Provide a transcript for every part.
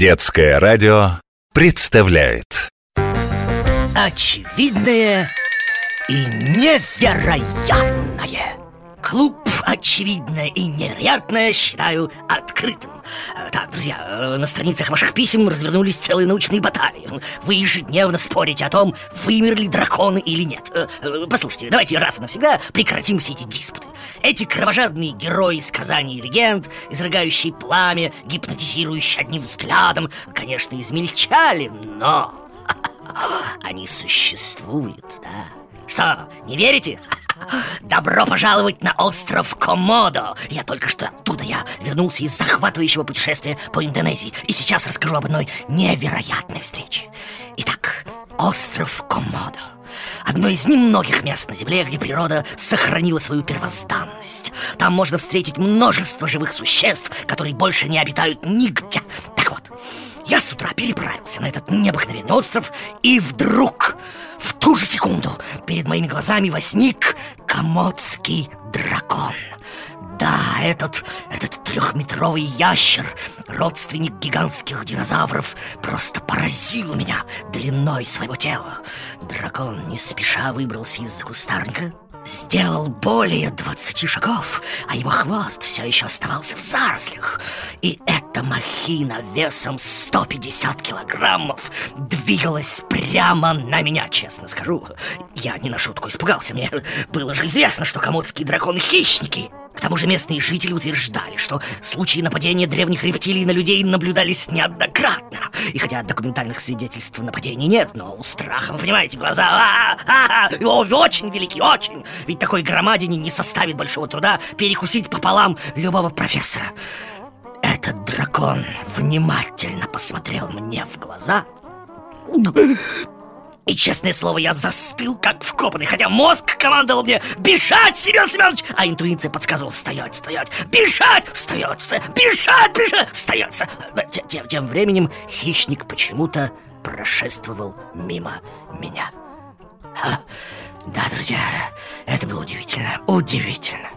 Детское радио представляет. Очевидное и невероятное. Клуб «Очевидное и невероятное» считаю открытым. Э, Так, друзья, э, на страницах ваших писем развернулись целые научные баталии. Вы ежедневно спорите о том, вымерли драконы или нет. Э, Послушайте, давайте раз и навсегда прекратим все эти диспуты Эти кровожадные герои сказаний и легенд Изрыгающие пламя, гипнотизирующие одним взглядом Конечно, измельчали, но они существуют, да. Что, не верите? Добро пожаловать на остров Комодо! Я только что оттуда я вернулся из захватывающего путешествия по Индонезии И сейчас расскажу об одной невероятной встрече. Итак, остров Комодо Одно из немногих мест на Земле, где природа сохранила свою первозданность. Там можно встретить множество живых существ, которые больше не обитают нигде. Так вот, я с утра переправился на этот необыкновенный остров И вдруг, в ту же секунду, перед моими глазами возник комодский дракон да, этот, этот трехметровый ящер, родственник гигантских динозавров, просто поразил меня длиной своего тела. Дракон не спеша выбрался из-за кустарника, сделал более 20 шагов, а его хвост все еще оставался в зарослях. И эта махина весом 150 килограммов двигалась прямо на меня, честно скажу. Я не на шутку испугался, мне было же известно, что комодские драконы хищники. К тому же местные жители утверждали, что случаи нападения древних рептилий на людей наблюдались неоднократно. И хотя документальных свидетельств нападений нет, но у страха, вы понимаете, глаза а -а -а, о, очень велики, очень. Ведь такой громадине не составит большого труда перекусить пополам любого профессора. Этот дракон внимательно посмотрел мне в глаза и, честное слово, я застыл, как вкопанный Хотя мозг командовал мне бежать, Семен Семенович! А интуиция подсказывала стоять, стоять, бежать, стоять, стоять, бежать, бежать, стоять! Тем, тем временем хищник почему-то прошествовал мимо меня. Ха. Да, друзья, это было удивительно, удивительно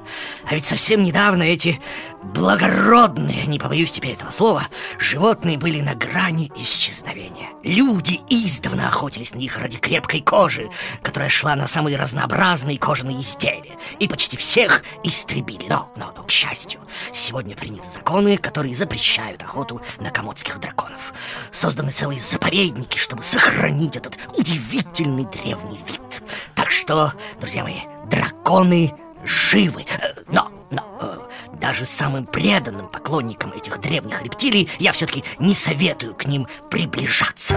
А ведь совсем недавно эти благородные, не побоюсь теперь этого слова Животные были на грани исчезновения. Люди издавна охотились на них ради крепкой кожи Которая шла на самые разнообразные кожаные изделия И почти всех истребили. Но, но, но, к счастью, сегодня приняты законы, которые запрещают охоту на комодских драконов. Созданы целые заповедники, чтобы сохранить этот удивительный древний вид. Так что, друзья мои, драконы живы даже самым преданным поклонникам этих древних рептилий Я все-таки не советую к ним приближаться